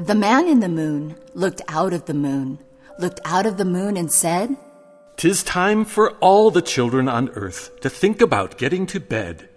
The man in the moon looked out of the moon, looked out of the moon and said, Tis time for all the children on earth to think about getting to bed.